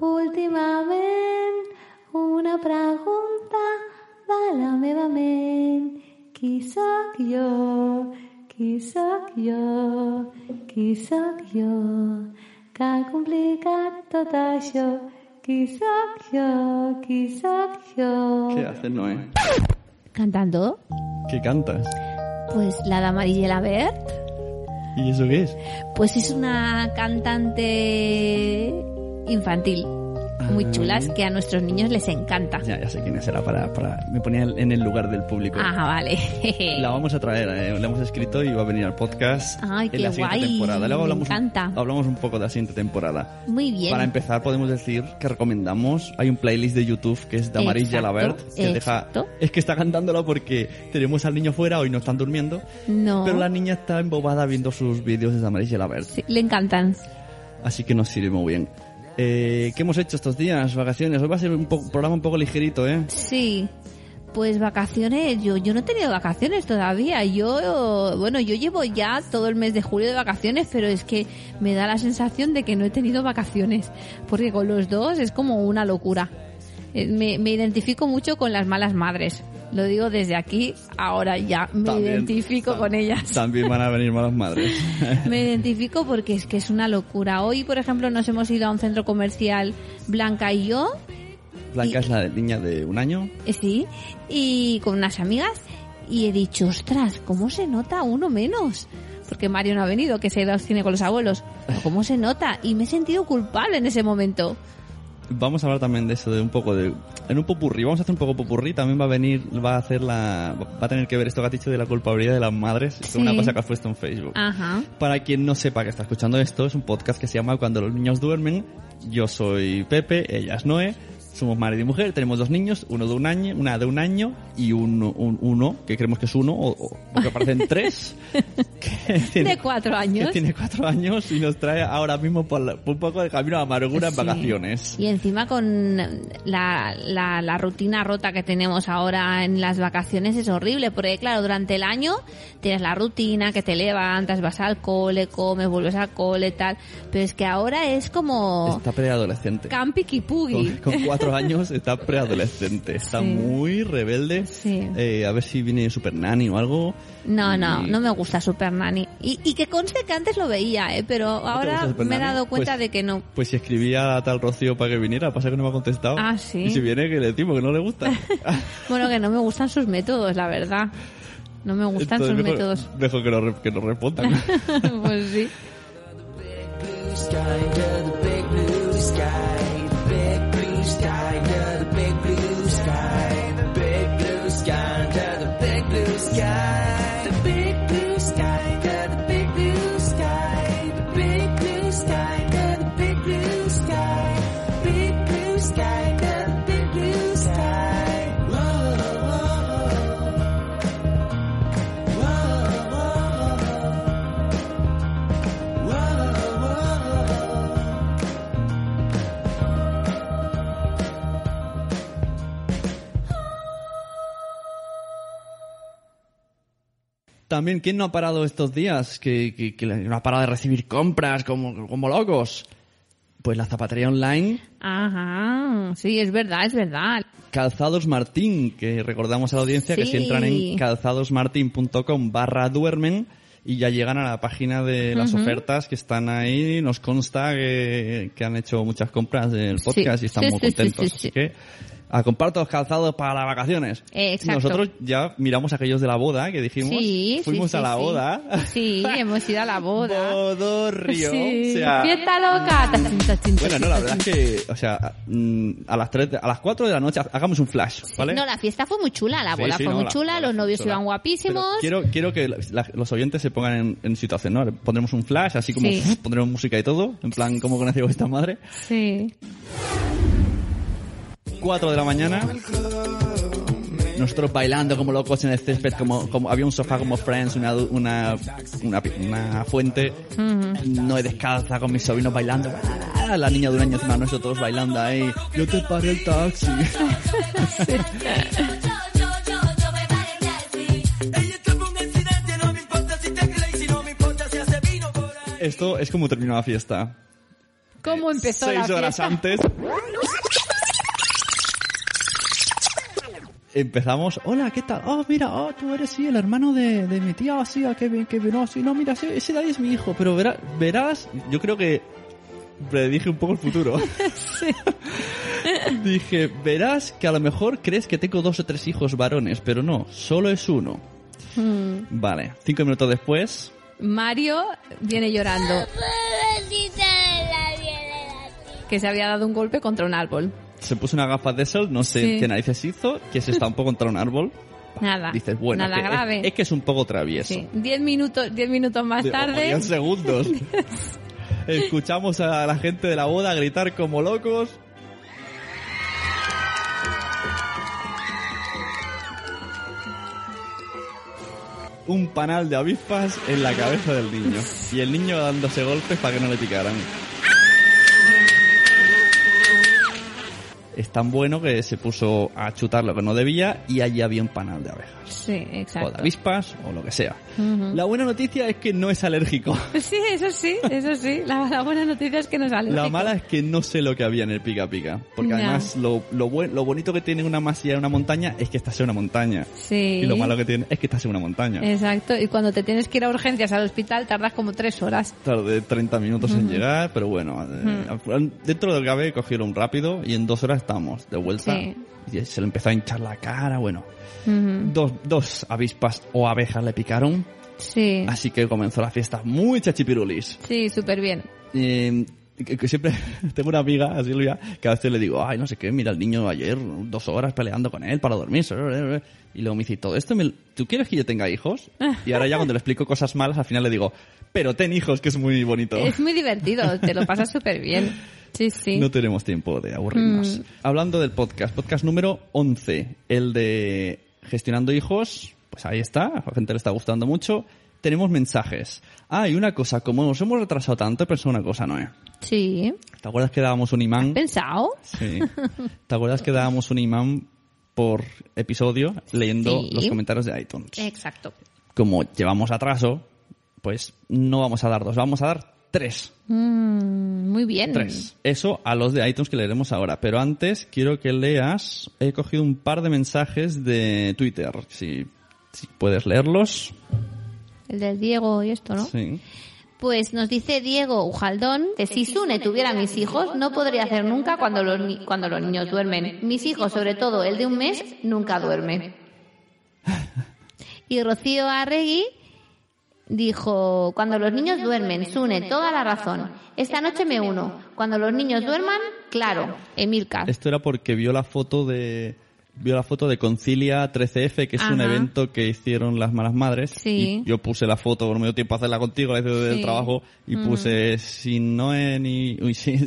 últimament una pregunta de la meva ment. Qui sóc jo? Qui sóc jo? Qui sóc jo? Que ha complicat tot això. Qui sóc jo? Qui sóc jo? ¿Qué haces, Noé? ¿Cantando? ¿Qué cantas? Pues la de Amarilla Bert. ¿Y eso qué es? Pues es una cantante infantil muy Ah. chulas que a nuestros niños les encanta. Ya, ya sé quién es, era para, para... Me ponía en el lugar del público. Ah, vale. La vamos a traer, eh, la hemos escrito y va a venir al podcast Ay, en qué la siguiente guay, temporada. Luego me hablamos, encanta. hablamos un poco de la siguiente temporada. Muy bien. Para empezar, podemos decir que recomendamos. Hay un playlist de YouTube que es de Amarilla Labert. Que deja, exacto. es que está cantándolo porque tenemos al niño fuera, hoy no están durmiendo. No. Pero la niña está embobada viendo sus vídeos de Amarilla Labert. Sí, le encantan. Así que nos sirve muy bien. Eh, ¿Qué hemos hecho estos días? Vacaciones. Hoy va a ser un programa un poco ligerito, ¿eh? Sí. Pues vacaciones, yo, yo no he tenido vacaciones todavía. Yo, bueno, yo llevo ya todo el mes de julio de vacaciones, pero es que me da la sensación de que no he tenido vacaciones. Porque con los dos es como una locura. Eh, Me, me identifico mucho con las malas madres. Lo digo desde aquí, ahora ya me También, identifico tam- con ellas. También van a venir malas madres. Me identifico porque es que es una locura. Hoy, por ejemplo, nos hemos ido a un centro comercial Blanca y yo, Blanca es la niña de un año. eh, sí, y con unas amigas, y he dicho, ostras, ¿cómo se nota uno menos? Porque Mario no ha venido, que se ha ido al cine con los abuelos. ¿Cómo se nota? Y me he sentido culpable en ese momento. Vamos a hablar también de eso, de un poco de... En un popurrí, vamos a hacer un poco popurrí, también va a venir, va a hacer la... Va a tener que ver esto que has dicho de la culpabilidad de las madres, es Sí. una cosa que has puesto en Facebook. Ajá. Para quien no sepa que está escuchando esto, es un podcast que se llama Cuando los niños duermen. Yo soy Pepe, ella es Noé. Somos marido y mujer, tenemos dos niños, uno de un año, una de un año y un, un- uno, que creemos que es uno, o, o- porque parecen tres, que tiene, De cuatro que años. tiene cuatro años y nos trae ahora mismo por, la- por un poco de camino a amargura en Sí. vacaciones. Y encima con la, la, la rutina rota que tenemos ahora en las vacaciones es horrible, porque claro, durante el año tienes la rutina, que te levantas, vas al cole, comes, vuelves al cole, tal, pero es que ahora es como Está preadolescente. campi kipugi. Con, con cuatro años está preadolescente. Está Sí. muy rebelde. Sí. Eh, a ver si viene Super Nanny o algo. No, no, Y- no me gusta Super Nanny. Y, y que conste que antes lo veía, ¿eh? pero ahora me he dado cuenta Pues- de que no. Pues si escribía a tal Rocío para que viniera, pasa que no me ha contestado. Ah, sí. Y si viene, que le decimos que no le gusta. Bueno, que no me gustan sus métodos, la verdad. No me gustan Entonces, sus mejor, métodos. Mejor que re- que nos respondan. pues sí. También, ¿quién no ha parado estos días? Que, que, que no ha parado de recibir compras como, como locos. Pues la zapatería online Ajá, sí, es verdad, es verdad. Calzados Martín, que recordamos a la audiencia que si entran en calzadosmartin.com barra duermen y ya llegan a la página de las ofertas que están ahí, nos consta que, que han hecho muchas compras del Sí. podcast y están Sí, muy contentos. sí, sí. Así que a comprar todos los calzados para las vacaciones. Eh, exacto. Nosotros ya miramos aquellos de la boda que dijimos, Sí, fuimos sí, a la sí. boda. Sí, hemos ido a la boda. Bodorrio. Sí. O sea, Fiesta loca. Bueno, no, la verdad es que, o sea, mm, a las tres, de- a las 4 de la noche hagamos un flash, ¿vale? No, la fiesta fue muy chula, la boda fue no, muy la- chula, la- los novios chula. iban guapísimos. Pero quiero, quiero que la- los oyentes se pongan en, en situación, ¿no? Pondremos un flash, así como pondremos música y todo, en plan, ¿cómo conocí a vuestra madre? Sí. 4 de la mañana. Nosotros bailando como locos en el césped, como, como había un sofá como Friends, una, una, una, una fuente, no descalza con mis sobrinos bailando, Ah, la niña de un año encima nuestro, todos bailando ahí, yo te paré el taxi. Esto es como terminó la fiesta. ¿Cómo empezó la Seis horas fiesta? antes, Empezamos, hola, ¿qué tal? Oh, mira, oh, tú eres sí, el hermano de, de mi tía, sí, ah, qué bien, qué bien, oh, sí, no, mira, sí, ese de ahí es mi hijo, pero verás, verás, yo creo que predije un poco el futuro. Dije, verás que a lo mejor crees que tengo dos o tres hijos varones, pero no, solo es uno. Hmm. Vale, cinco minutos después, Mario viene llorando que se había dado un golpe contra un árbol. Se puso una gafas de sol, no sé Sí. qué narices hizo, que se estampó contra un árbol. Nada. Dices, bueno, nada es que, es- grave. Es, que es un poco travieso. Sí. Diez minutos, diez minutos más De- tarde. segundos. Escuchamos a la gente de la boda gritar como locos. Un panal de avispas en la cabeza del niño. Y el niño dándose golpes para que no le picaran. Es tan bueno que se puso a chutar lo que no debía y allí había un panal de abejas. Sí, O de exacto. avispas o lo que sea. Ujú. La buena noticia es que no es alérgico. Sí, eso sí, eso sí. La, la buena noticia es que no sale. La mala es que no sé lo que había en el pica pica. Porque Ya. además lo, lo, buen- lo bonito que tiene una masía en una montaña es que estás en una montaña. Sí. Y lo malo que tiene es que estás en una montaña. Exacto. Y cuando te tienes que ir a urgencias al hospital tardas como tres horas. Tardé 30 minutos en llegar, pero bueno, eh, al final, dentro del cabe cogieron rápido y en dos horas estamos de vuelta. Sí. Y se le empezó a hinchar la cara, bueno. Ujú. Dos, dos avispas o abejas le picaron, Sí. así que comenzó la fiesta muy chachipirulis. Sí, súper bien. Eh, que, que siempre tengo una amiga, a Silvia, que a veces le digo, ay, no sé qué, mira el niño ayer, dos horas peleando con él para dormir. Y luego me dice, todo esto, me- ¿tú quieres que yo tenga hijos? Y ahora ya cuando le explico cosas malas, al final le digo, pero ten hijos, que es muy bonito. Es muy divertido, te lo pasas súper bien. Sí, sí. No tenemos tiempo de aburrirnos. Mm. Hablando del podcast, podcast número 11, el de gestionando hijos, pues ahí está, a la gente le está gustando mucho. Tenemos mensajes. Ah, y una cosa, como nos hemos retrasado tanto, he pensado una cosa, Noé. Sí. ¿Te acuerdas que dábamos un imán? ¿Pensado? Sí. ¿Te acuerdas que dábamos un imán por episodio leyendo Sí. los comentarios de iTunes? Exacto. Como llevamos atraso, pues no vamos a dar dos, vamos a dar tres. Mm, muy bien. Tres. Eso a los de iTunes que leeremos ahora. Pero antes quiero que leas. He cogido un par de mensajes de Twitter. Si, si puedes leerlos. El del Diego y esto, ¿no? Sí. Pues nos dice Diego Ujaldón que si Sune tuviera mis hijos, no podría hacer nunca cuando los, ni- cuando los niños duermen. Mis hijos, sobre todo el de un mes, nunca duerme. Y Rocío Arregui dijo, cuando los niños duermen, Sune, toda la razón. Esta noche me uno. Cuando los niños duerman, claro, Emilcar. Esto era porque vio la foto de. Vio la foto de Concilia 13F, que es un Ajá. evento que hicieron las malas madres. Sí. Y yo puse la foto, no me dio tiempo a hacerla contigo, la hice del Sí. trabajo, y puse sin Noé ni. Uy, sí,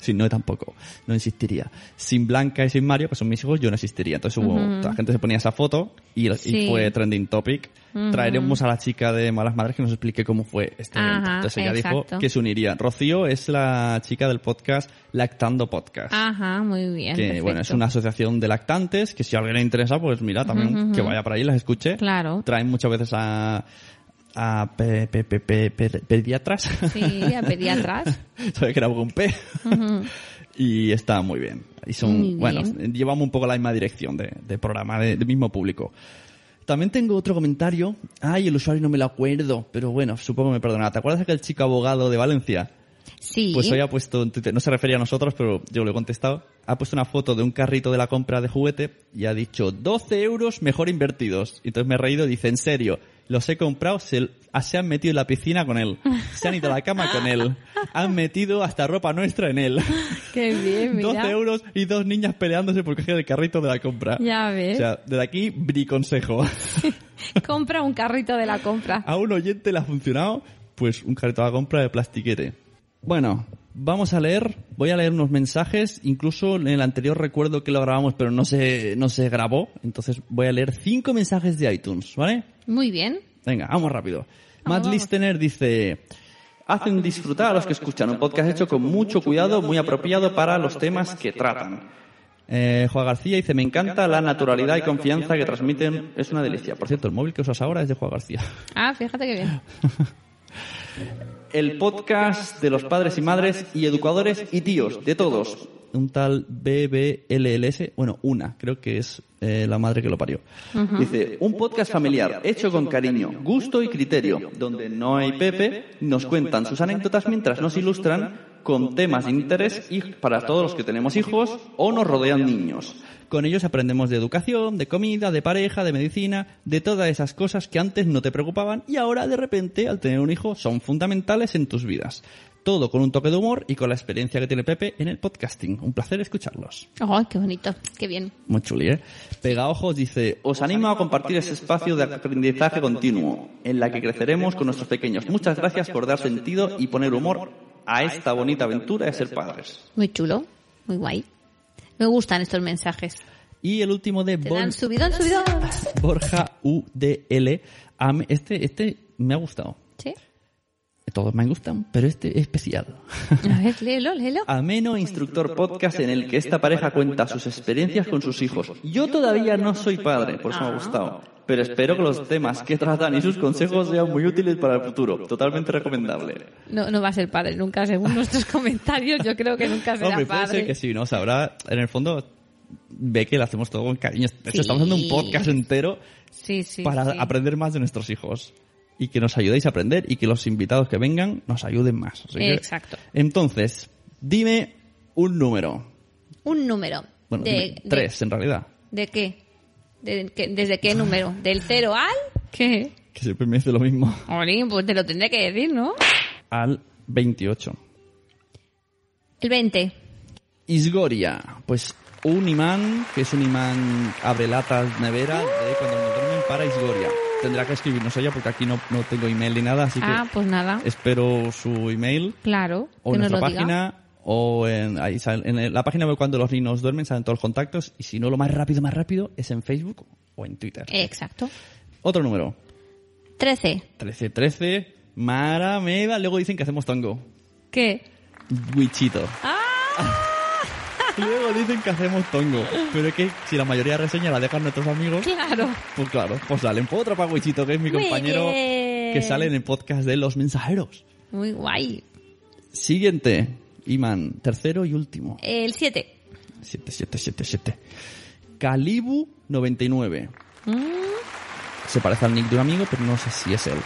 sin Noé tampoco, no existiría. Sin Blanca y sin Mario, que son mis hijos, yo no existiría. Entonces hubo, la gente se ponía esa foto y, y Sí. fue trending topic. Traeremos a la chica de Malas Madres que nos explique cómo fue este evento. Entonces ella dijo que se uniría. Rocío es la chica del podcast Lactando Podcast Ajá, muy bien. que perfecto. bueno es una asociación de lactantes que si a alguien le interesa pues mira también que vaya por ahí y las escuche Claro. traen muchas veces a a pe- pe- pe- pe- pe- pediatras Sí, a pediatras. sabía que era con P y está muy bien y son Muy bien. bueno llevamos un poco la misma dirección de, de programa de- del mismo público también tengo otro comentario ay el usuario no me lo acuerdo pero bueno supongo que me perdonará ¿te acuerdas de aquel chico abogado de Valencia? Sí. Pues hoy ha puesto en Twitter, no se refería a nosotros, pero yo le he contestado, ha puesto una foto de un carrito de la compra de juguete y ha dicho 12 euros mejor invertidos. Y entonces me he reído y dice, en serio, los he comprado, se, ah, se han metido en la piscina con él, se han ido a la cama con él, han metido hasta ropa nuestra en él. Qué bien, mira. 12 euros y dos niñas peleándose por coger el carrito de la compra. Ya ves. O sea, desde aquí, bri consejo. Compra un carrito de la compra. a un oyente le ha funcionado, pues un carrito de la compra de plastiquete. Bueno, vamos a leer, voy a leer unos mensajes, incluso en el anterior recuerdo que lo grabamos pero no se, no se grabó, entonces voy a leer cinco mensajes de iTunes, ¿vale? Muy bien. Venga, vamos rápido. Vamos, Matt vamos. Listener dice, hacen disfrutar a los que escuchan un podcast hecho con mucho cuidado, muy apropiado para los temas que tratan. Eh, Juan García dice, me encanta la naturalidad y confianza que transmiten, es una delicia. Por cierto, el móvil que usas ahora es de Juan García. Ah, fíjate que bien. El podcast de los padres y madres y educadores y tíos, de todos. un tal BBLLS, bueno, una, creo que es eh, la madre que lo parió. Dice, un podcast familiar hecho con cariño, gusto y criterio, donde no hay Pepe, nos cuentan sus anécdotas mientras nos ilustran con temas de interés y para todos los que tenemos hijos o nos rodean niños. Con ellos aprendemos de educación, de comida, de pareja, de medicina, de todas esas cosas que antes no te preocupaban y ahora de repente al tener un hijo son fundamentales en tus vidas. Todo con un toque de humor y con la experiencia que tiene Pepe en el podcasting. Un placer escucharlos. ¡Ay, qué bonito! ¡Qué bien! Muy chuli, ¿eh? Pega Ojos dice, os animo a compartir ese espacio de aprendizaje continuo, en la que creceremos con nuestros pequeños. Muchas gracias por dar sentido y poner humor a esta bonita aventura de ser padres. Muy chulo, muy guay. Me gustan estos mensajes. Y el último de Te dan subidón, subidón. Borja UDL. Este, este me ha gustado. ¿Sí? Todos me gustan, pero este es especial. A ver, léelo, léelo. Ameno instructor podcast en el que esta pareja cuenta sus experiencias con sus hijos. Yo todavía no soy padre, por eso me ha gustado. Pero espero que los temas que tratan y sus consejos sean muy útiles para el futuro. Totalmente recomendable. No, no va a ser padre nunca, según nuestros comentarios. Yo creo que nunca será Hombre, puede padre. ser que sí, ¿no? Sabrá, en el fondo, ve que lo hacemos todo con cariño. De hecho, estamos haciendo un Sí. podcast entero Sí, sí. para sí. aprender más de nuestros hijos. Y que nos ayudéis a aprender y que los invitados que vengan nos ayuden más. Así que- Exacto. entonces, dime un número. Un número. Bueno, de, dime de- tres en realidad. ¿De qué? ¿De qué- ¿Desde qué número? ¿Del 0 al? ¿Qué? Que siempre me dice lo mismo. Olín, pues te lo tendré que decir, ¿no? Al 28. El 20. Isgoria. Pues un imán, que es un imán abre latas nevera, de cuando nos duermen para Isgoria. Tendrá que escribirnos ella porque aquí no, no tengo email ni nada, así Ah, que pues nada. espero su email Claro. o que en nos nuestra lo diga. O en, ahí sale- en la página web cuando los niños duermen salen todos los contactos y si no lo más rápido, más rápido es en Facebook o en Twitter. Exacto. Otro número. 13. 1313. Mara Meva. Luego dicen que hacemos tongo. ¿Qué? Wichito. ¡Ah! Luego dicen que hacemos tongo. Pero es que si la mayoría de reseñas la dejan nuestros amigos, Claro. pues claro, pues salen. Pues otro para Wichito, que es mi Muy compañero bien. que sale en el podcast de Los Mensajeros. Muy guay. Siguiente. Iman, tercero y último. El 7. 7, 7, 7, 7. Calibu 99. Mm. Se parece al nick de un amigo, pero no sé si es él.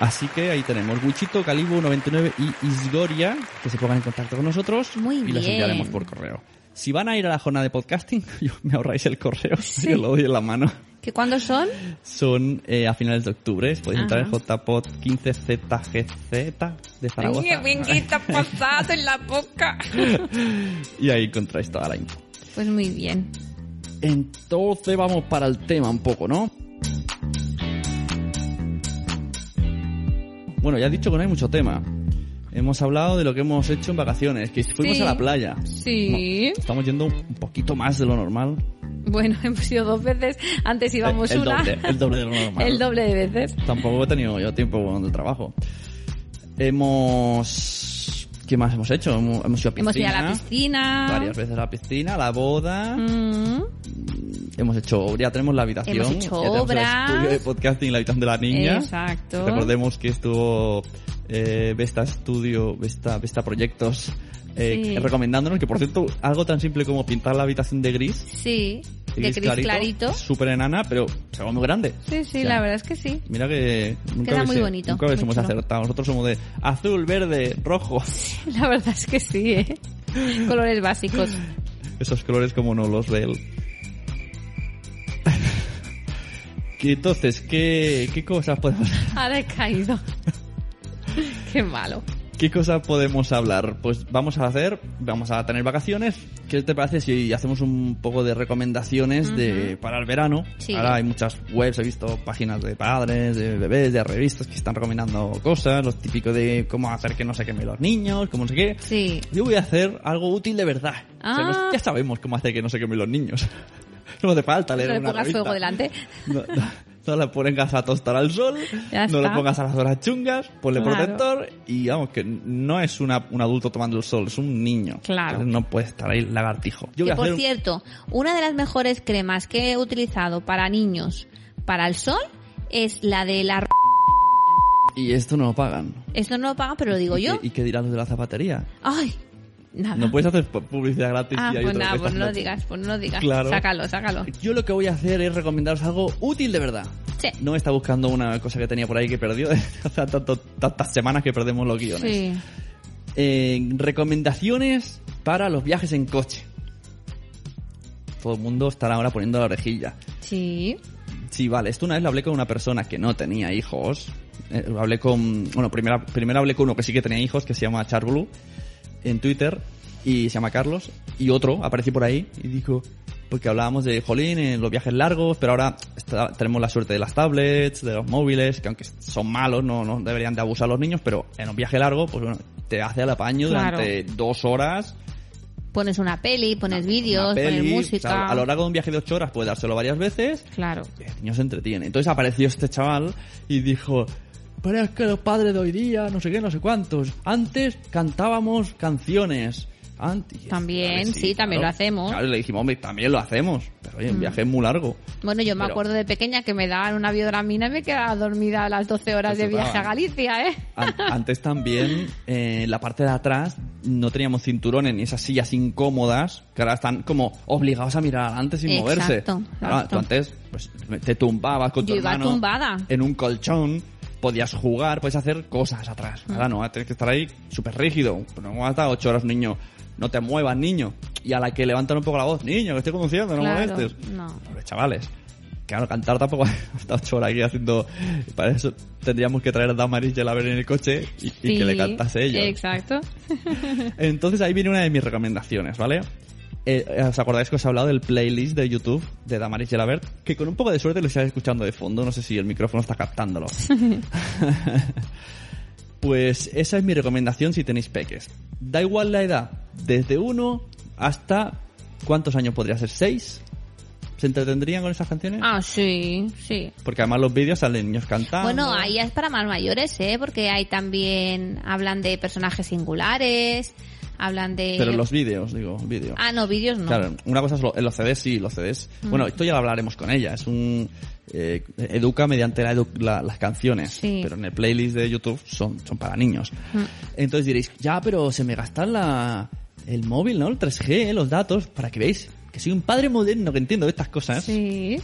Así que ahí tenemos Wichito, Calibu 99 y Isgoria, que se pongan en contacto con nosotros Muy y bien. enviaremos por correo. Si van a ir a la jornada de podcasting, yo- me ahorráis el correo, yo lo doy en la mano. ¿Que cuándo son? Son eh, a finales de octubre, podéis entrar en. JPod 15ZGZ de Zaragoza ¡Qué vinguita pasado en la boca! y ahí encontráis toda la info. Pues muy bien. Entonces vamos para el tema un poco, ¿no? Bueno, ya he dicho que no hay mucho tema. Hemos hablado de lo que hemos hecho en vacaciones, que fuimos Sí. a la playa. Sí. Estamos yendo un poquito más de lo normal. Bueno, hemos ido dos veces. Antes íbamos el, el una. doble, el doble de lo normal. El doble de veces. Tampoco he tenido yo tiempo de trabajo. Hemos... ¿Qué más hemos hecho? Hemos, hemos ido a piscina. Hemos ido a la piscina. Varias veces a la piscina, a la boda. Mm. Hemos hecho, ya tenemos la habitación. Hemos hecho ya obras. El estudio de podcasting, la habitación de la niña. Exacto. Recordemos que estuvo eh, Vesta Studio, Vesta, Vesta Proyectos, eh, Sí. recomendándonos que, por cierto, algo tan simple como pintar la habitación de gris, Sí. De gris clarito. súper enana, pero se va muy grande. Sí, sí, O sea, la verdad es que sí. Mira que nunca Queda muy bonito, Nunca hubiésemos acertado. Nosotros somos de azul, verde, rojo. La verdad es que sí, ¿eh? Colores básicos. Esos colores como no los ve él. Y entonces, ¿qué, ¿qué cosas podemos Ahora he caído. Qué malo. ¿Qué cosas podemos hablar? Pues vamos a hacer, vamos a tener vacaciones. ¿Qué te parece si hacemos un poco de recomendaciones de para el verano? Sí. Ahora hay muchas webs, he visto páginas de padres, de bebés, de revistas que están recomendando cosas, lo típico de cómo hacer que no se quemen los niños, cómo no sé qué. Sí. Yo voy a hacer algo útil de verdad. O sea, Ah. ya sabemos cómo hacer que no se quemen los niños. no hace falta leer No le una revista. fuego delante. No, no, lo pongas a tostar al sol, Ya no está. pongas a las horas chungas, ponle Claro. protector y vamos, que no es una, un adulto tomando el sol, es un niño. Claro. Entonces No puede estar ahí lagartijo. Yo Que por un- cierto, una de las mejores cremas que he utilizado para niños para el sol es la de la... Y esto no lo pagan. Esto no lo pagan, pero lo digo ¿Y yo. qué, ¿Y qué dirán los de la zapatería? Ay, Nada. No puedes hacer pu- publicidad gratis Ah, y pues nada, pues no lo digas, pues no lo digas. Claro. Sácalo, sácalo. Yo lo que voy a hacer es recomendaros algo útil de verdad. Sí. No está buscando una cosa que tenía por ahí que perdió hace tantas semanas que perdemos los guiones. Sí. Eh, recomendaciones para los viajes en coche. Todo el mundo estará ahora poniendo la orejilla. Sí. Sí, vale. Esto una vez lo hablé con una persona que no tenía hijos. Eh, hablé con... Bueno, primero, primero hablé con uno que sí que tenía hijos, que se llama Charblu, en Twitter, y se llama Carlos. Y otro apareció por ahí y dijo... Porque hablábamos de, jolín, en los viajes largos, pero ahora está- tenemos la suerte de las tablets, de los móviles, que aunque son malos, no, no deberían de abusar los niños, pero en un viaje largo, pues bueno, te hace el apaño Claro. durante dos horas Pones una peli, pones vídeos, pones o música. sea, a lo largo de un viaje de ocho horas puedes dárselo varias veces Claro. y el niño se entretiene. Entonces apareció este chaval y dijo, pero es que los padres de hoy día, no sé qué, no sé cuántos, antes cantábamos canciones. Antes, También, sí, también lo hacemos. Mm. Claro, le dijimos, hombre, también lo hacemos, pero oye, un viaje es muy largo. Bueno, yo me Pero- acuerdo de pequeña que me daban una biodramina y me quedaba dormida a las 12 horas de Eso viaje a daban. Galicia, ¿eh? An- Antes también, eh, en la parte de atrás, no teníamos cinturones ni esas sillas incómodas, que ahora están como obligados a mirar adelante sin Exacto, moverse. exacto. Claro, tú antes pues, te tumbabas con tu Yo iba hermano tumbada. en un colchón, podías jugar, podías hacer cosas atrás. Mm. Ahora no, tienes que estar ahí súper rígido. No hasta ocho horas, niño. No te muevas, niño. Y a la que levantan un poco la voz, niño, que estoy conduciendo, no Claro, molestes. no. Pobres chavales. Claro, cantar tampoco hasta ocho horas aquí haciendo... Para eso tendríamos que traer a Damaris y a ver en el coche y, y que le cantase ella. Exacto. Entonces ahí viene una de mis recomendaciones, ¿vale? Eh, ¿Os acordáis que os he hablado del playlist de YouTube de Damaris Gelabert? Que con un poco de suerte lo estáis escuchando de fondo, no sé si el micrófono está captándolo. pues esa es mi recomendación si tenéis peques. Da igual la edad, desde uno hasta... ¿Cuántos años podría ser? ¿Seis? ¿Se entretendrían con esas canciones? Ah, sí, sí. Porque además los vídeos salen niños cantando. Bueno, ahí es para más mayores, ¿eh? Porque hay también, hablan de personajes singulares, hablan de... Pero los vídeos, digo, vídeos. Ah, no, vídeos no. Claro, una cosa es lo- los CDs, sí, los CDs. Bueno, esto ya lo hablaremos con ella. Es un. eh, educa mediante la edu- la- las canciones. Sí. Pero en el playlist de YouTube son, son para niños. Entonces diréis, ya, pero se me gasta la, el móvil, ¿no? El 3G, los datos, para que veáis que soy un padre moderno que entiendo de estas cosas. Sí.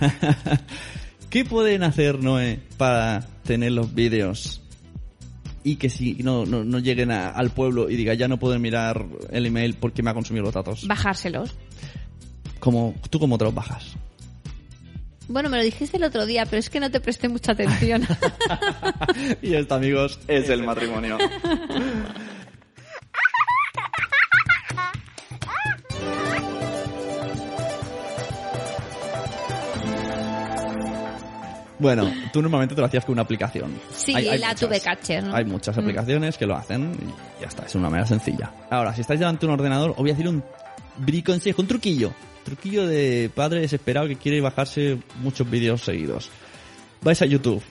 ¿Qué pueden hacer, Noé, para tener los vídeos y que si no, no, no lleguen a- al pueblo y diga ya no puedo mirar el email porque me ha consumido los datos? Bajárselos. Como, ¿Tú cómo te los bajas? Bueno, me lo dijiste el otro día, pero es que no te presté mucha atención. y esto, amigos, es el matrimonio. Bueno, tú normalmente te lo hacías con una aplicación. Sí, la tuve catcher, ¿no? Hay muchas Mm. aplicaciones que lo hacen y ya está, es una manera sencilla. Ahora, si estáis delante de un ordenador, os voy a decir un briconsejo, un truquillo. Truquillo de padre desesperado que quiere bajarse muchos vídeos seguidos. Vais a YouTube,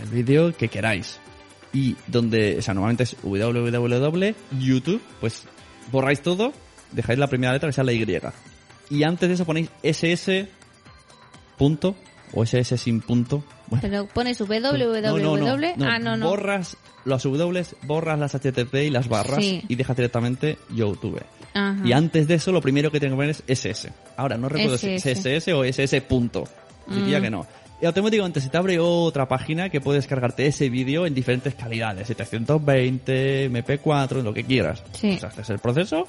el vídeo que queráis. Y donde, o sea, normalmente es www.youtube, pues borráis todo, dejáis la primera letra que sea la Y. Y antes de eso ponéis ss punto o ss sin punto. Bueno, Pero pones www. Ah, no, no. Borras las W, borras las HTTP y las barras Sí. y dejas directamente YouTube. Ajá. Y antes de eso, lo primero que tengo que poner es SS. Ahora, no recuerdo si es SS. O SS punto. Diría Mm. que no. Y automáticamente se te abre otra página que puedes cargarte ese vídeo en diferentes calidades. 720, MP4, lo que quieras. Sí. O sea, haces el proceso,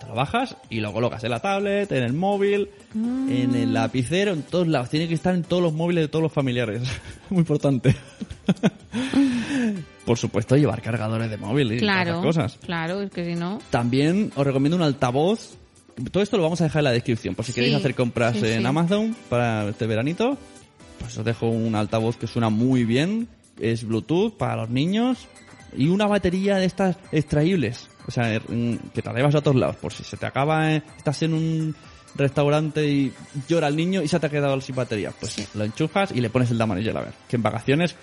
te lo bajas y lo colocas en la tablet, en el móvil, en el lapicero, en todos lados. Tiene que estar en todos los móviles de todos los familiares. Muy importante. Por supuesto, llevar cargadores de móvil y Claro, esas cosas. claro, es que si no... También os recomiendo un altavoz. Todo esto lo vamos a dejar en la descripción. Por si Sí, queréis hacer compras sí, en sí. Amazon para este veranito, pues os dejo un altavoz que suena muy bien. Es Bluetooth para los niños. Y una batería de estas extraíbles. O sea, mm, que te la llevas a todos lados. Por si se te acaba, eh, estás en un restaurante y llora el niño y se te ha quedado sin batería. Pues lo enchufas y le pones el Damaris a ver. Que en vacaciones,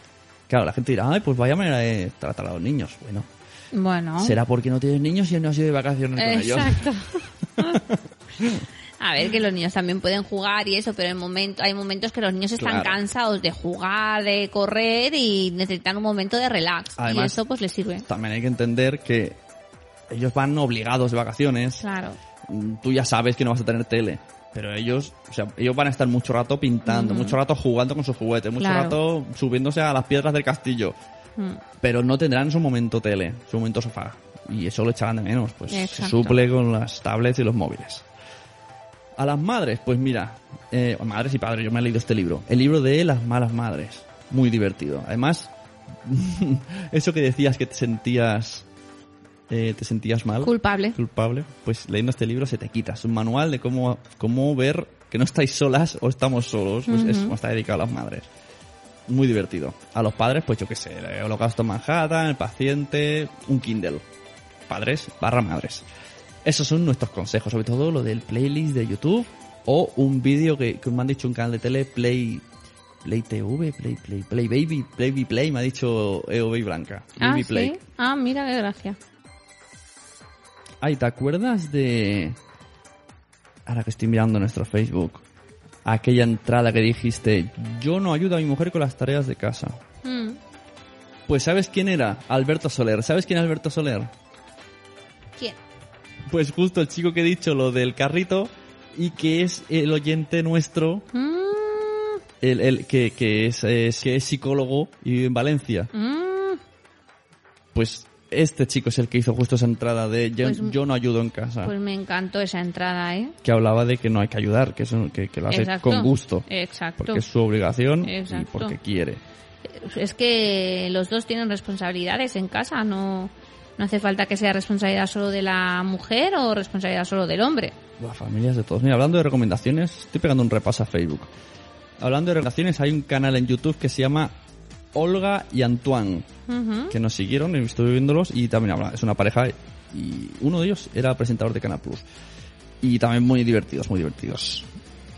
claro, la gente dirá, ay, pues vaya manera de tratar a los niños. Bueno, Bueno. será porque no tienes niños y no has ido de vacaciones con ellos. Exacto. A ver, que los niños también pueden jugar y eso, pero en momento, hay momentos que los niños están Claro. cansados de jugar, de correr y necesitan un momento de relax. y Además- eso pues les sirve. También hay que entender que ellos van obligados de vacaciones. Claro. Mm, Tú ya sabes que no vas a tener tele. Pero ellos, o sea, ellos van a estar mucho rato pintando, mucho rato jugando con sus juguetes, mucho Claro. rato subiéndose a las piedras del castillo. Mm. Pero no tendrán su momento tele, su momento sofá. Y eso lo echarán de menos, pues se suple con las tablets y los móviles. A las madres, pues mira, eh, madres y padres, yo me he leído este libro. El libro de las malas madres. Muy divertido. Además, eso que decías que te sentías, eh, te sentías mal Culpable. culpable, pues leyendo este libro se te quita. Es un manual de cómo, cómo ver que no estáis solas o estamos solos. Pues es como está dedicado a las madres. Muy divertido. A los padres, pues yo qué sé, el Holocausto en Manhattan, el paciente, un Kindle. Padres barra madres. Esos son nuestros consejos, sobre todo lo del playlist de YouTube o un vídeo que, que me han dicho un canal de tele, Play, Play TV, Play, Play, Play Baby, Play Baby Play, me ha dicho EOB Blanca. Ah, Baby sí. Play. Ah, mira qué gracia. Ay, ¿te acuerdas de... Ahora que estoy mirando nuestro Facebook. Aquella entrada que dijiste, yo no ayudo a mi mujer con las tareas de casa. Mm. Pues ¿sabes quién era? Alberto Soler. ¿Sabes quién es Alberto Soler? ¿Quién? Pues justo el chico que he dicho lo del carrito y que es el oyente nuestro, Mm, el, el que, que es, es- que es psicólogo y vive en Valencia. mm. Pues este chico es el que hizo justo esa entrada de yo, Pues- yo no ayudo en casa. Pues me encantó esa entrada, ¿eh? que hablaba de que no hay que ayudar, que, eso, que, que lo hace Exacto. con gusto. Exacto. Porque es su obligación y porque quiere. Es que los dos tienen responsabilidades en casa, no, no hace falta que sea responsabilidad solo de la mujer o responsabilidad solo del hombre. Buah, familias de todos. Mira, hablando de recomendaciones, estoy pegando un repaso a Facebook. Hablando de recomendaciones, hay un canal en YouTube que se llama Olga y Antoine, que nos siguieron estuve viéndolos y también habla, es una pareja y uno de ellos era presentador de Canal Plus. Y también muy divertidos, muy divertidos.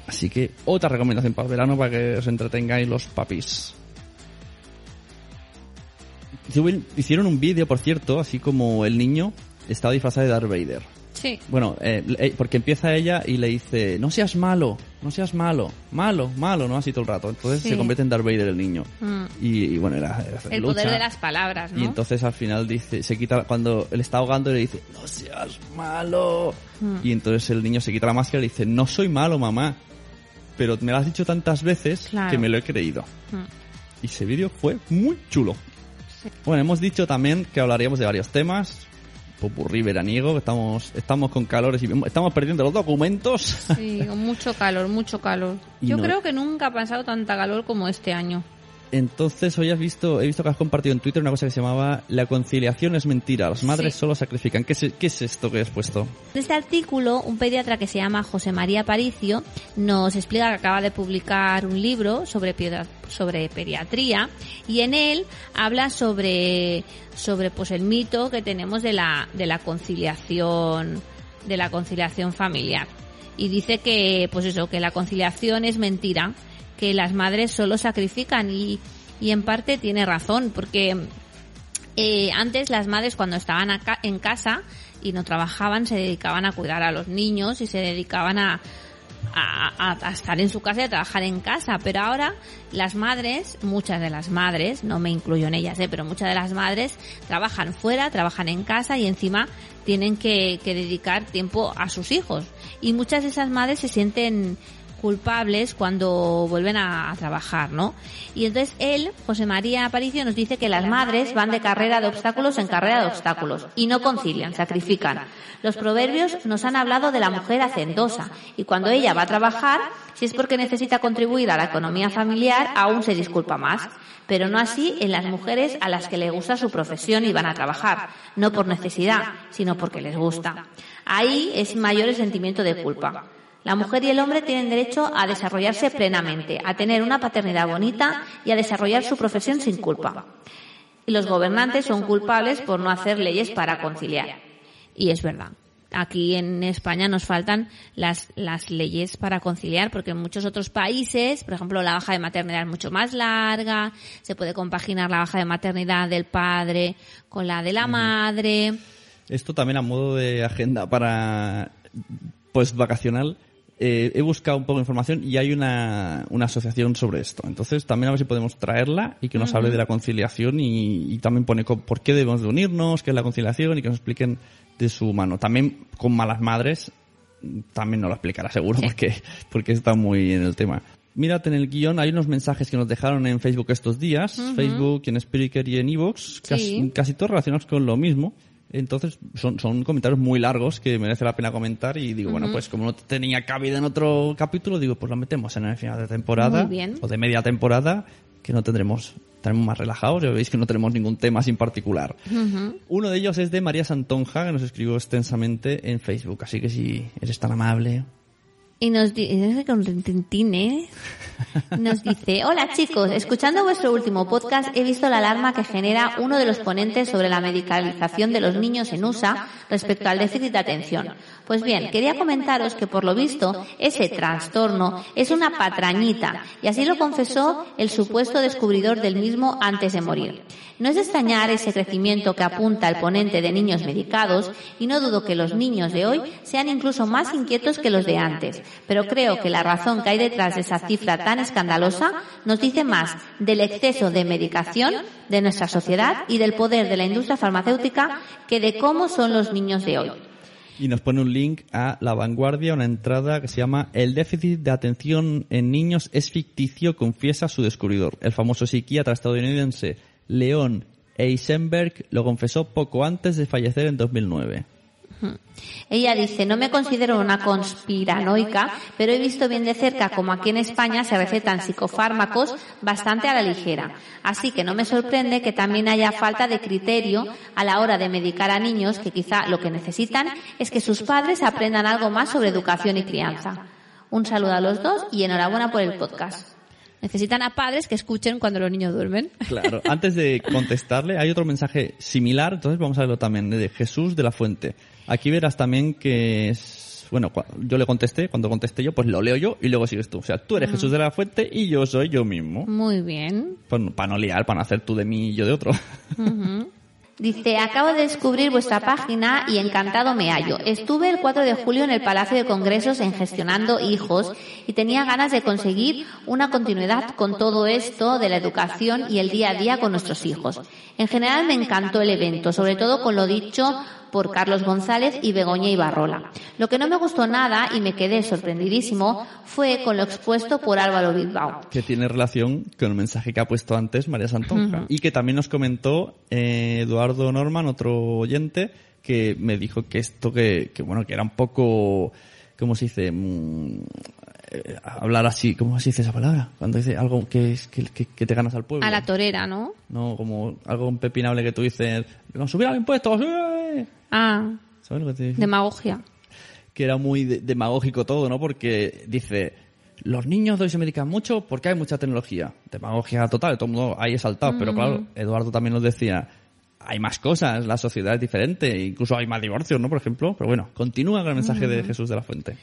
Así que otra recomendación para el verano para que os entretengáis los papis. Hicieron un vídeo, por cierto, así como el niño estaba disfrazado de Darth Vader. Sí. Bueno, eh, eh, porque empieza ella y le dice, no seas malo, no seas malo, malo, malo, ¿no? Así todo el rato. Entonces Sí. se convierte en Darth Vader el niño. Mm. Y, y bueno, era, El lucha. poder de las palabras, ¿no? Y entonces al final dice, se quita, cuando él está ahogando le dice, no seas malo. Mm. Y entonces el niño se quita la máscara y le dice, no soy malo, mamá. Pero me lo has dicho tantas veces Claro. que me lo he creído. Mm. Y ese vídeo fue muy chulo. Sí. Bueno, hemos dicho también que hablaríamos de varios temas. Popurrí veraniego, que estamos, estamos con calores y estamos perdiendo los documentos. Sí, con mucho calor, mucho calor. Yo no- creo que nunca ha pasado tanta calor como este año. Entonces hoy has visto, he visto que has compartido en Twitter una cosa que se llamaba La conciliación es mentira, las madres Sí. solo sacrifican. ¿Qué es, qué es esto que has puesto? En este artículo, un pediatra que se llama José María Paricio nos explica que acaba de publicar un libro sobre, piedra- sobre pediatría y en él habla sobre, sobre pues el mito que tenemos de la, de la conciliación, de la conciliación familiar. Y dice que, pues eso, que la conciliación es mentira, que las madres solo sacrifican y, y en parte tiene razón, porque eh, antes las madres cuando estaban acá en casa y no trabajaban se dedicaban a cuidar a los niños y se dedicaban a, a, a- estar en su casa y a trabajar en casa. Pero ahora las madres, muchas de las madres, no me incluyo en ellas, eh, pero muchas de las madres trabajan fuera, trabajan en casa y encima tienen que, que dedicar tiempo a sus hijos. Y muchas de esas madres se sienten culpables cuando vuelven a, a trabajar, ¿no? Y entonces él, José María Aparicio, nos dice que las madres van de carrera de obstáculos en carrera de obstáculos y no concilian, sacrifican. Los proverbios nos han hablado de la mujer hacendosa y cuando ella va a trabajar, si es porque necesita contribuir a la economía familiar, aún se disculpa más. Pero no así en las mujeres a las que le gusta su profesión y van a trabajar, no por necesidad, sino porque les gusta. Ahí es mayor el sentimiento de culpa. La mujer y el hombre tienen derecho a desarrollarse plenamente, a tener una paternidad bonita y a desarrollar su profesión sin culpa. Y los gobernantes son culpables por no hacer leyes para conciliar. Y es verdad. Aquí en España nos faltan las, las leyes para conciliar, porque en muchos otros países, por ejemplo, la baja de maternidad es mucho más larga, se puede compaginar la baja de maternidad del padre con la de la madre. Esto también a modo de agenda para pues vacacional. Eh, he buscado un poco de información y hay una, una asociación sobre esto. Entonces, también a ver si podemos traerla y que nos hable de la conciliación y, y también pone por qué debemos de unirnos, qué es la conciliación y que nos expliquen de su mano. También con malas madres, también nos lo explicará seguro porque, porque está muy en el tema. Mírate en el guion, hay unos mensajes que nos dejaron en Facebook estos días, Facebook, en Spreaker y en Evox, casi todos relacionados con lo mismo. Entonces, son, son comentarios muy largos que merece la pena comentar y digo, bueno, pues como no tenía cabida en otro capítulo, digo, pues lo metemos en el final de temporada o de media temporada, que no tendremos, estaremos más relajados, ya veis que no tenemos ningún tema sin particular. Uno de ellos es de María Santonja, que nos escribió extensamente en Facebook, así que si eres tan amable, Y nos dice ¿eh? Nos dice, hola chicos, escuchando vuestro último podcast he visto la alarma que genera uno de los ponentes sobre la medicalización de los niños en USA respecto al déficit de atención. Pues bien, quería comentaros que por lo visto ese trastorno es una patrañita y así lo confesó el supuesto descubridor del mismo antes de morir. No es de extrañar ese crecimiento que apunta el ponente de niños medicados y no dudo que los niños de hoy sean incluso más inquietos que los de antes, pero creo que la razón que hay detrás de esa cifra tan escandalosa nos dice más del exceso de medicación de nuestra sociedad y del poder de la industria farmacéutica que de cómo son los niños de hoy. Y nos pone un link a La Vanguardia, una entrada que se llama El déficit de atención en niños es ficticio, confiesa su descubridor. El famoso psiquiatra estadounidense Leon Eisenberg lo confesó poco antes de fallecer en 2009. Ella dice, no me considero una conspiranoica, pero he visto bien de cerca como aquí en España se recetan psicofármacos bastante a la ligera. Así que no me sorprende que también haya falta de criterio a la hora de medicar a niños que quizá lo que necesitan es que sus padres aprendan algo más sobre educación y crianza. Un saludo a los dos y enhorabuena por el podcast. Necesitan a padres que escuchen cuando los niños duermen. Claro, antes de contestarle, hay otro mensaje similar, entonces vamos a verlo también, de Jesús de la Fuente. Aquí verás también que es, bueno, yo le contesté, cuando contesté yo, pues lo leo yo y luego sigues tú. O sea, tú eres Jesús de la Fuente y yo soy yo mismo. Muy bien. Pues, para no liar, para no hacer tú de mí y yo de otro. Dice, acabo de descubrir vuestra página y encantado me hallo. Estuve el 4 de julio en el Palacio de Congresos en Gestionando Hijos y tenía ganas de conseguir una continuidad con todo esto de la educación y el día a día con nuestros hijos. En general me encantó el evento, sobre todo con lo dicho por Carlos González y Begoña Ibarrola. Lo que no me gustó nada y me quedé sorprendidísimo fue con lo expuesto por Álvaro Bilbao. que tiene relación con el mensaje que ha puesto antes María Santonja. Y que también nos comentó eh, Eduardo Norman, otro oyente, que me dijo que esto que, que bueno, que era un poco, ¿cómo se dice? Mm, eh, hablar así, ¿cómo se dice esa palabra? Cuando dice algo que es que, que- que te ganas al pueblo. A la torera, ¿no? No, como algo impepinable que tú dices, ¡Nos subir al impuesto! ¡sí!". Ah, ¿Sabes lo que te dice? demagogia. que era muy de- demagógico todo, ¿no? Porque dice, los niños de hoy se medican mucho porque hay mucha tecnología. Demagogia total, todo el mundo ahí exaltado. Pero claro, Eduardo también nos decía, hay más cosas, la sociedad es diferente, incluso hay más divorcios, ¿no? Por ejemplo. Pero bueno, continúa con el mensaje de Jesús de la Fuente.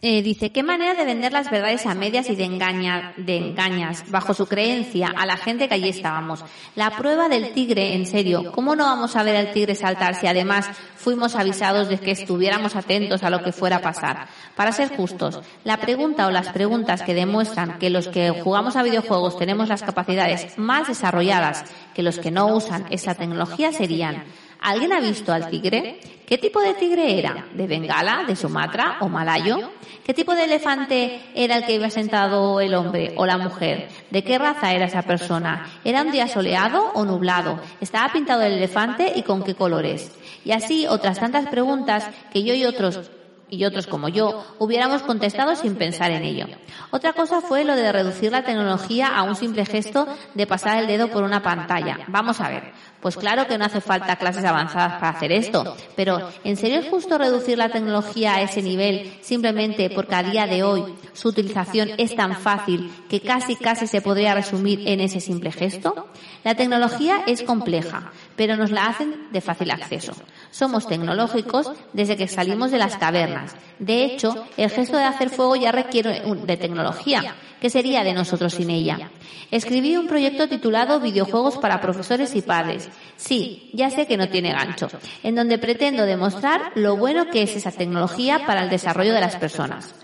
Eh, dice, qué manera de vender las verdades a medias y de, engañar, de engañas, bajo su creencia, a la gente que allí estábamos. La prueba del tigre, en serio, ¿cómo no vamos a ver al tigre saltar si además fuimos avisados de que estuviéramos atentos a lo que fuera a pasar? Para ser justos, la pregunta o las preguntas que demuestran que los que jugamos a videojuegos tenemos las capacidades más desarrolladas que los que no usan esa tecnología serían, ¿Alguien ha visto al tigre? ¿Qué tipo de tigre era? ¿De Bengala, de Sumatra o malayo? ¿Qué tipo de elefante era el que iba sentado el hombre o la mujer? ¿De qué raza era esa persona? ¿Era un día soleado o nublado? ¿Estaba pintado el elefante y con qué colores? Y así otras tantas preguntas que yo y otros y otros como yo hubiéramos contestado sin pensar en ello. Otra cosa fue lo de reducir la tecnología a un simple gesto de pasar el dedo por una pantalla. Vamos a ver. Pues claro que no hace falta clases avanzadas para hacer esto, pero ¿en serio es justo reducir la tecnología a ese nivel simplemente porque a día de hoy su utilización es tan fácil que casi casi se podría resumir en ese simple gesto? La tecnología es compleja, pero nos la hacen de fácil acceso. Somos tecnológicos desde que salimos de las cavernas. De hecho, el gesto de hacer fuego ya requiere de tecnología. ¿Qué sería de nosotros sin ella? Escribí un proyecto titulado Videojuegos para profesores y padres. Sí, ya sé que no tiene gancho, en donde pretendo demostrar lo bueno que es esa tecnología para el desarrollo de las personas.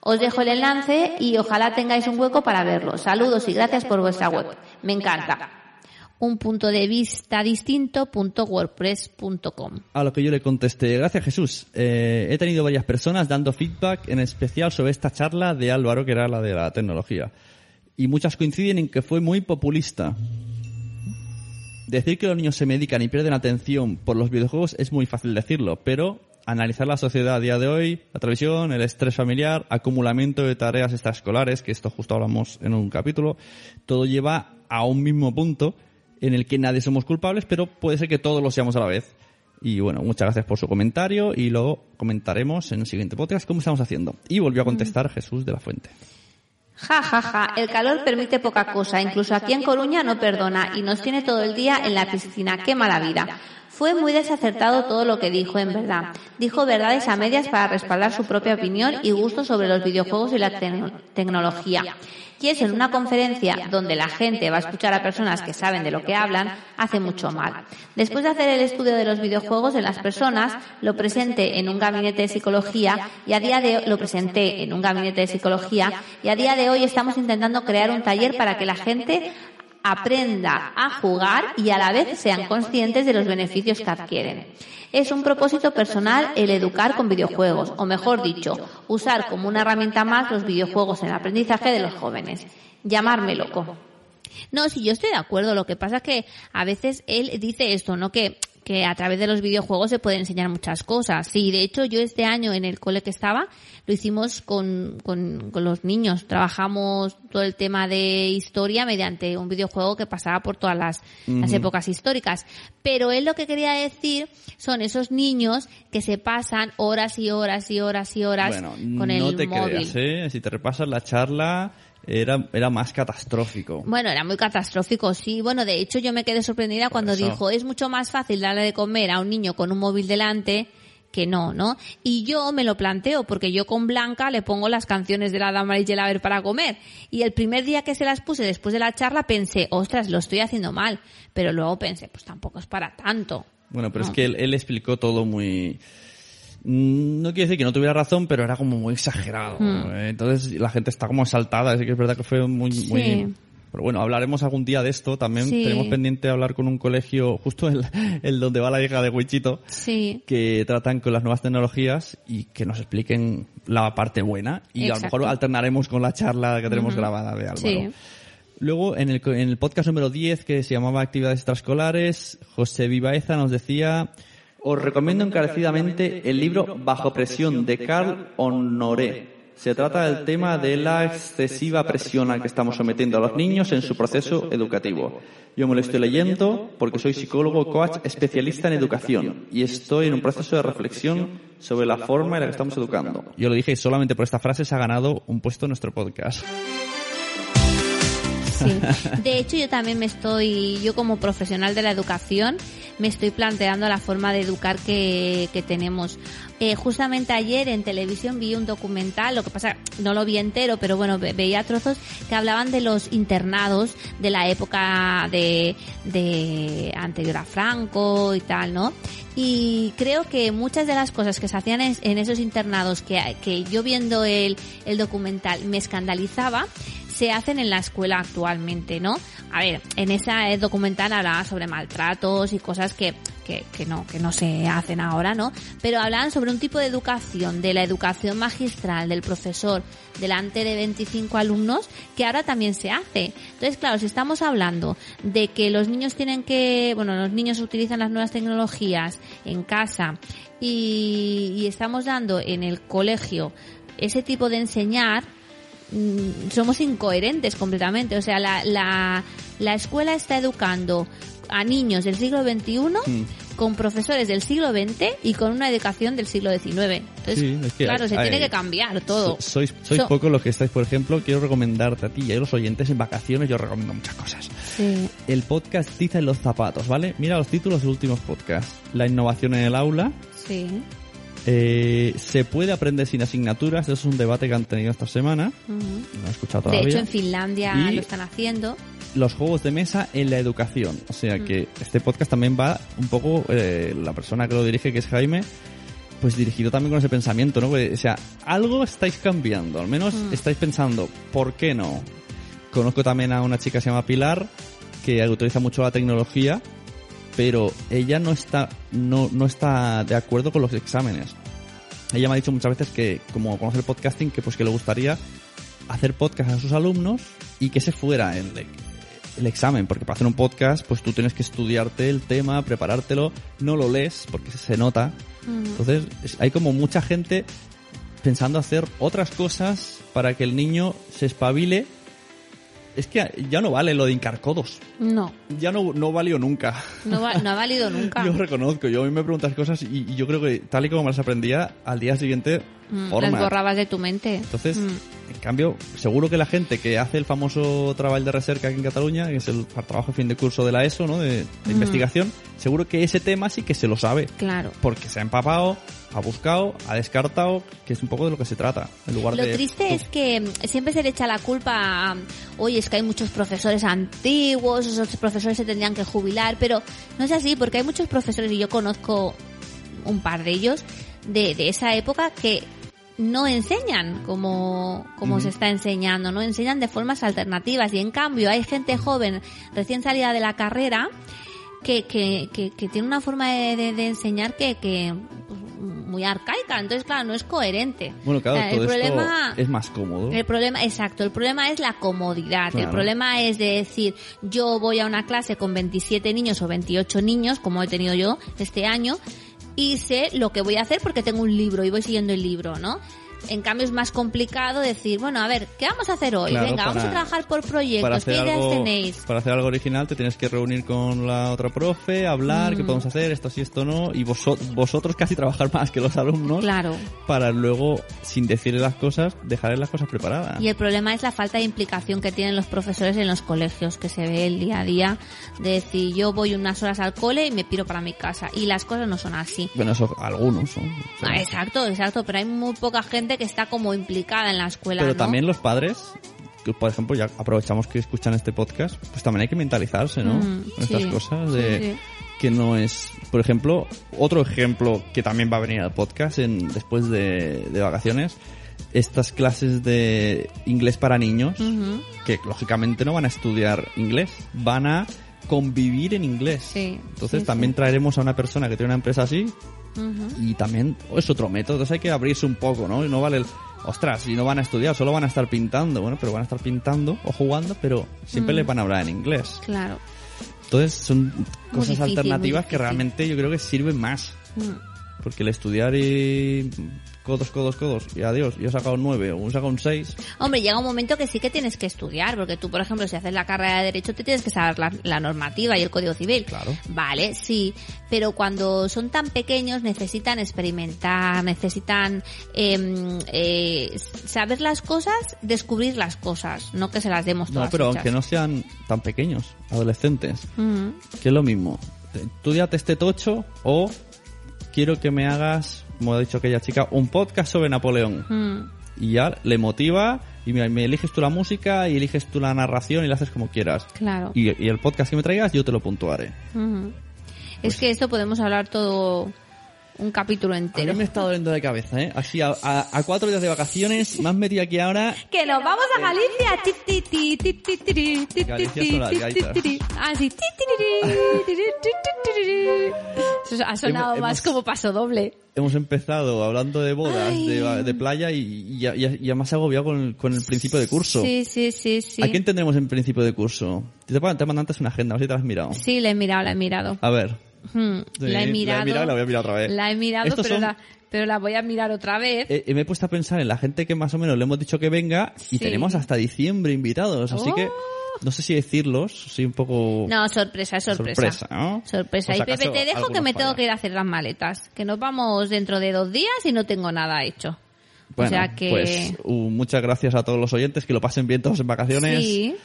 Os dejo el enlace y ojalá tengáis un hueco para verlo. Saludos y gracias por vuestra web. Me encanta. Un. A lo que yo le contesté, gracias Jesús. Eh, he tenido varias personas dando feedback, en especial sobre esta charla de Álvaro, que era la de la tecnología. Y muchas coinciden en que fue muy populista. Decir que los niños se medican y pierden atención por los videojuegos es muy fácil decirlo, pero analizar la sociedad a día de hoy, la televisión, el estrés familiar, acumulamiento de tareas extraescolares, que esto justo hablamos en un capítulo, todo lleva a un mismo punto en el que nadie somos culpables, pero puede ser que todos lo seamos a la vez. Y bueno, muchas gracias por su comentario y luego comentaremos en el siguiente podcast cómo estamos haciendo. Y volvió a contestar Jesús de la Fuente. Ja, ja, ja, el calor permite poca cosa, incluso aquí en Coruña no perdona y nos tiene todo el día en la piscina, qué mala vida. Fue muy desacertado todo lo que dijo, en verdad. Dijo verdades a medias para respaldar su propia opinión y gusto sobre los videojuegos y la tecno- tecnología. Y eso en una conferencia donde la gente va a escuchar a personas que saben de lo que hablan, hace mucho mal. Después de hacer el estudio de los videojuegos en las personas, lo presenté en un gabinete de psicología y a día de lo presenté en un gabinete de psicología y a día de hoy estamos intentando crear un taller para que la gente aprenda a jugar y a la vez sean conscientes de los beneficios que adquieren. Es un propósito personal el educar con videojuegos, o mejor dicho, usar como una herramienta más los videojuegos en el aprendizaje de los jóvenes. Llamarme loco. No, sí, yo estoy de acuerdo. Lo que pasa es que a veces él dice esto, ¿no? Que, que a través de los videojuegos se pueden enseñar muchas cosas. Sí, de hecho, yo este año en el cole que estaba, lo hicimos con, con, con los niños. Trabajamos todo el tema de historia mediante un videojuego que pasaba por todas las, las épocas históricas. Pero él lo que quería decir son esos niños que se pasan horas y horas y horas y horas Bueno, con no el te móvil. creas, ¿eh? Si te repasas la charla, era, era más catastrófico. Bueno, era muy catastrófico, sí. Bueno, de hecho yo me quedé sorprendida cuando eso. dijo, es mucho más fácil darle de comer a un niño con un móvil delante que no, ¿no? Y yo me lo planteo porque yo con Blanca le pongo las canciones de la Dama y Gelaber para comer. Y el primer día que se las puse después de la charla pensé, ostras, lo estoy haciendo mal. Pero luego pensé, pues tampoco es para tanto. Bueno, pero No. es que él, él explicó todo muy... Mm, No quiere decir que no tuviera razón, pero era como muy exagerado. Eh, Entonces la gente está como saltada. Así que es verdad que fue muy... Hmm. Sí. muy... Pero bueno, hablaremos algún día de esto. También Sí. tenemos pendiente hablar con un colegio, justo el, el donde va la hija de Wichito, Sí. que tratan con las nuevas tecnologías y que nos expliquen la parte buena. Y a lo mejor alternaremos con la charla que tenemos grabada de Álvaro. Sí. Luego, en el, en el podcast número 10, que se llamaba Actividades Extraescolares, José Vivaeza nos decía, os recomiendo encarecidamente el libro Bajo presión de Carl Honoré. Se trata del tema de la excesiva presión a que estamos sometiendo a los niños en su proceso educativo. Yo me lo estoy leyendo porque soy psicólogo, coach, especialista en educación y estoy en un proceso de reflexión sobre la forma en la que estamos educando. Yo lo dije solamente por esta frase se ha ganado un puesto en nuestro podcast. Sí. De hecho, yo también me estoy, yo como profesional de la educación, me estoy planteando la forma de educar que, que tenemos. Eh, justamente ayer en televisión vi un documental, lo que pasa, no lo vi entero, pero bueno, ve- veía trozos que hablaban de los internados de la época de, de anterior a Franco y tal, ¿no? Y creo que muchas de las cosas que se hacían en, en esos internados que, que yo viendo el, el documental me escandalizaba, se hacen en la escuela actualmente, ¿no? A ver, en esa documental hablaba sobre maltratos y cosas que, que, que no, que no se hacen ahora, ¿no? Pero hablaban sobre un tipo de educación, de la educación magistral del profesor delante de 25 alumnos, que ahora también se hace. Entonces, claro, si estamos hablando de que los niños tienen que, bueno, los niños utilizan las nuevas tecnologías en casa y, y estamos dando en el colegio ese tipo de enseñar, somos incoherentes completamente. O sea, la, la, la escuela está educando a niños del siglo XXI Mm. con profesores del siglo XX y con una educación del siglo XIX. Entonces, Sí, es que claro, hay- se hay- tiene que cambiar todo. So- sois sois So- pocos los que estáis, por ejemplo, quiero recomendarte a ti y a los oyentes en vacaciones, yo recomiendo muchas cosas. Sí. El podcast Tiza en los zapatos, ¿vale? Mira los títulos de los últimos podcasts. La innovación en el aula, Sí. Eh, ¿Se puede aprender sin asignaturas? Eso es un debate que han tenido esta semana. No he escuchado De todavía. hecho, en Finlandia Y- lo están haciendo. los juegos de mesa en la educación. O sea que este podcast también va un poco, eh, la persona que lo dirige, que es Jaime, pues dirigido también con ese pensamiento, ¿no? Pues, O sea, algo estáis cambiando, al menos Mm. estáis pensando, ¿por qué no? Conozco también a una chica que se llama Pilar, que utiliza mucho la tecnología, pero ella no está, no, no está de acuerdo con los exámenes. Ella me ha dicho muchas veces que, como conoce el podcasting, que pues que le gustaría hacer podcast a sus alumnos y que se fuera el, el examen, porque para hacer un podcast, pues tú tienes que estudiarte el tema, preparártelo, no lo lees porque se nota. Entonces, es- hay como mucha gente pensando hacer otras cosas para que el niño se espabile. Es que ya no vale lo de hincar codos. No, Ya no, no valió nunca. no, va- no ha valido nunca. Yo reconozco, yo a mí me preguntas cosas y, y yo creo que tal y como me las aprendía, al día siguiente, Mm, las borrabas de tu mente. Entonces, Mm. en cambio, seguro que la gente que hace el famoso trabajo de recerca aquí en Cataluña, que es el trabajo de fin de curso de la ESO, ¿no? De, de investigación, seguro que ese tema sí que se lo sabe. Claro. Porque se ha empapado, ha buscado, ha descartado, que es un poco de lo que se trata. En lugar Lo de. triste es que mm, siempre se le echa la culpa a, oye, es que hay muchos profesores antiguos, esos profesores se tendrían que jubilar, pero no es así, porque hay muchos profesores, y yo conozco un par de ellos, de, de esa época que no enseñan como, como se está enseñando, no enseñan de formas alternativas y en cambio hay gente joven recién salida de la carrera que, que, que, que tiene una forma de, de- de enseñar que, que pues, muy arcaica, entonces claro, no es coherente. Bueno, claro, O sea, todo el problema, esto es más cómodo. el problema, exacto, el problema es la comodidad. El problema es de decir, yo voy a una clase con 27 niños o 28 niños, como he tenido yo este año, y sé lo que voy a hacer porque tengo un libro y voy siguiendo el libro, ¿no? En cambio es más complicado decir, bueno, a ver, ¿qué vamos a hacer hoy? Claro, Venga, vamos para- a trabajar por proyectos, ¿qué hacer, ideas algo, tenéis? para hacer algo original te tienes que reunir con la otra profe, hablar, Mm. qué podemos hacer, esto sí, esto no, y vosot- vosotros casi trabajar más que los alumnos Claro. para luego, sin decirle las cosas, dejarles las cosas preparadas. Y el problema es la falta de implicación que tienen los profesores en los colegios, que se ve el día a día, de decir yo voy unas horas al cole y me piro para mi casa. Y las cosas no son así. Bueno, eso algunos, sea, Ah, exacto, exacto, pero hay muy poca gente que está como implicada en la escuela. Pero ¿no? también los padres, que por ejemplo, ya aprovechamos que escuchan este podcast, pues también hay que mentalizarse, ¿no? Mm, estas cosas de sí. que no es, por ejemplo, otro ejemplo que también va a venir al podcast en, después de, de vacaciones, estas clases de inglés para niños, que lógicamente no van a estudiar inglés, van a convivir en inglés. Sí, Entonces sí, también sí. traeremos a una persona que tiene una empresa así y también es otro método, entonces hay que abrirse un poco, ¿no? Y no vale el, ostras, si no van a estudiar, solo van a estar pintando, bueno, pero van a estar pintando o jugando, pero siempre Mm. les van a hablar en inglés. Claro. Entonces son cosas difícil, alternativas que realmente yo creo que sirven más, Mm. porque el estudiar y codos, codos, codos, y adiós, yo he sacado un 9 o he sacado un 6, Hombre, llega un momento que sí que tienes que estudiar, porque tú, por ejemplo, si haces la carrera de Derecho, te tienes que saber la, la normativa y el Código Civil. Claro. Vale, sí, pero cuando son tan pequeños necesitan experimentar, necesitan em, eh, saber las cosas, descubrir las cosas, no que se las demos no, todas pero hechas. aunque no sean tan pequeños, adolescentes, Ujú. que es lo mismo, estudiate este tocho o quiero que me hagas, como ha dicho aquella chica, un podcast sobre Napoleón. Mm. y ya le motiva y mira, me eliges tú la música y eliges tú la narración y la haces como quieras. Claro. Y, y el podcast que me traigas yo te lo puntuaré. Ujú. Pues Es que esto podemos hablar todo un capítulo A entero. mí me está doliendo de cabeza, ¿eh? Así, a, a- a cuatro días de vacaciones, me has metido aquí ahora... Que nos vamos a Galicia. Ti, ti, ti, ti, ti, tiri, ti, ti, Galicia ti, son las ti, gaitas. ti, tiri. Ah, sí. Eso ha sonado Hemos- más hemos- como paso doble. Hemos empezado hablando de bodas, de, de playa y, y ya, ya, ya me has agobiado con el, con el principio de curso. Sí, sí, sí, sí. ¿A quién tendremos en principio de curso? Te, te mandé antes una agenda, a ver si te la has mirado. Sí, la he mirado, la he mirado. A ver. Hmm, Sí, la he mirado. La he mirado la voy a mirar otra vez. La he mirado, Estos pero, son- la, pero la voy a mirar otra vez. Eh, eh, me he puesto a pensar en la gente que más o menos le hemos dicho que venga y tenemos hasta diciembre invitados, así Oh. que no sé si decirlos, soy un poco No, sorpresa, sorpresa. sorpresa, ¿no? Sorpresa. Por Y Pepe, te dejo que me tengo que ir a hacer las maletas. Que nos vamos dentro de dos días y no tengo nada hecho. Bueno, o sea que... pues uh, muchas gracias a todos los oyentes, que lo pasen bien todos en vacaciones, sí.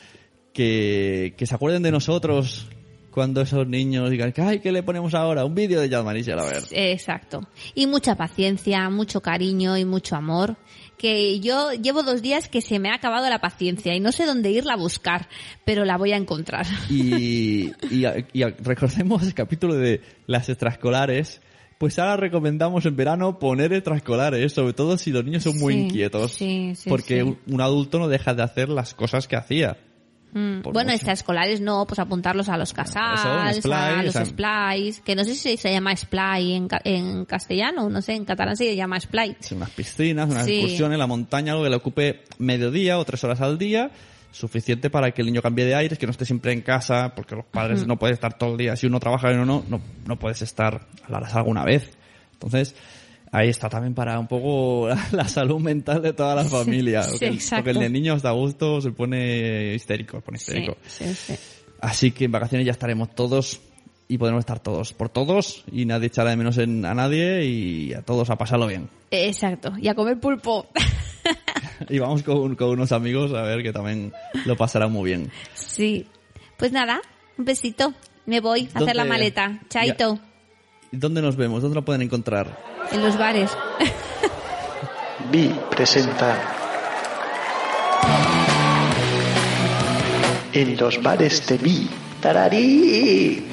que, que se acuerden de nosotros cuando esos niños digan, ay, ¿qué le ponemos ahora? Un vídeo de Yadmaris a ver. Exacto. Y mucha paciencia, mucho cariño y mucho amor. Que yo llevo dos días que se me ha acabado la paciencia y no sé dónde irla a buscar, pero la voy a encontrar. Y, y, y recordemos el capítulo de las extraescolares. Pues ahora recomendamos en verano poner extraescolares, sobre todo si los niños son muy Sí, inquietos. sí, sí, porque un adulto no deja de hacer las cosas que hacía. Mm, bueno, extraescolares no, pues apuntarlos a los casals, Eso, un a los sea- splice, que no sé si se llama splay en, ca- en castellano, no sé, en catalán se llama splay. Sí, unas piscinas, unas Sí. excursiones, la montaña, algo que le ocupe mediodía o tres horas al día, suficiente para que el niño cambie de aires, que no esté siempre en casa, porque los padres no pueden estar todo el día. Si uno trabaja y uno no, no, no puedes estar a la hora alguna vez. Entonces, ahí está también para un poco la, salud mental de toda la familia. sí, porque, el, porque el de niño da gusto, se pone histérico, se pone histérico. sí, sí. Así que en vacaciones ya estaremos todos y podremos estar todos por todos y nadie echará de menos en, a nadie y a todos a pasarlo bien. Exacto, y a comer pulpo. Y vamos con, con unos amigos a ver que también lo pasarán muy bien. sí. Pues nada, un besito. Me voy a hacer la ¿Dónde- maleta. Chaito. ¿Y ¿Dónde nos vemos? ¿Dónde lo pueden encontrar? En los bares. Vi presenta en los bares de Vi. ¡Tararí!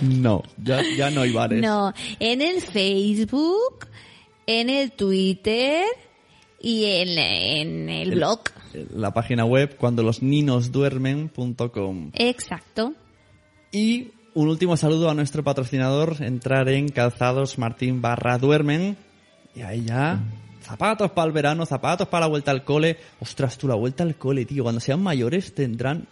No, ya, ya no hay bares. No, en el Facebook, en el Twitter y en, en el blog. La página web cuando los ninos duermen.com. Exacto. Y un último saludo a nuestro patrocinador, entrar en calzados martín barra duermen. Y ahí ya, zapatos para el verano, zapatos para la vuelta al cole. Ostras, tú, la vuelta al cole, tío. Cuando sean mayores tendrán...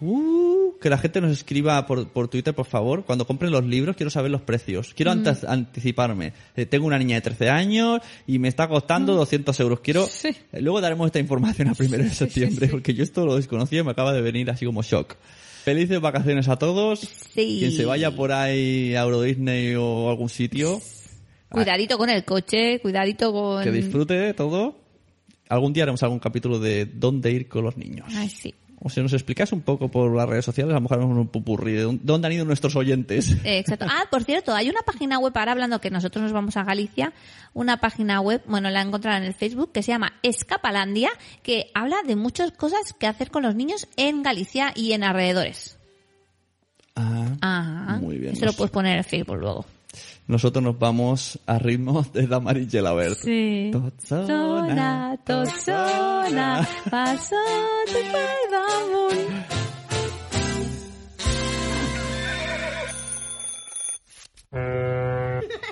Uh, que la gente nos escriba por, por Twitter, por favor. Cuando compren los libros, quiero saber los precios. Quiero antes- anticiparme. Eh, tengo una niña de 13 años y me está costando 200 euros. Quiero... Sí. Eh, Luego daremos esta información a primero de septiembre, porque yo esto lo desconocía y me acaba de venir así como shock. Felices vacaciones a todos. Sí. Quien se vaya por ahí a Euro Disney o algún sitio, Cuidadito con el coche, cuidadito con... que disfrute de todo. Algún día haremos algún capítulo de dónde ir con los niños. Ay, sí. O si nos explicas un poco por las redes sociales, a lo mejor un pupurri de dónde- han ido nuestros oyentes. Eh, Exacto. Ah, por cierto, hay una página web, ahora hablando que nosotros nos vamos a Galicia, una página web, bueno, la he encontrado en el Facebook, que se llama Escapalandia, que habla de muchas cosas que hacer con los niños en Galicia y en alrededores. Ah, Ajá. Muy bien. Eso lo puedes poner en el Facebook luego. Nosotros nos vamos a ritmo de Damaris Gelabert. Sí. Totzona, Totzona, totzona, paso de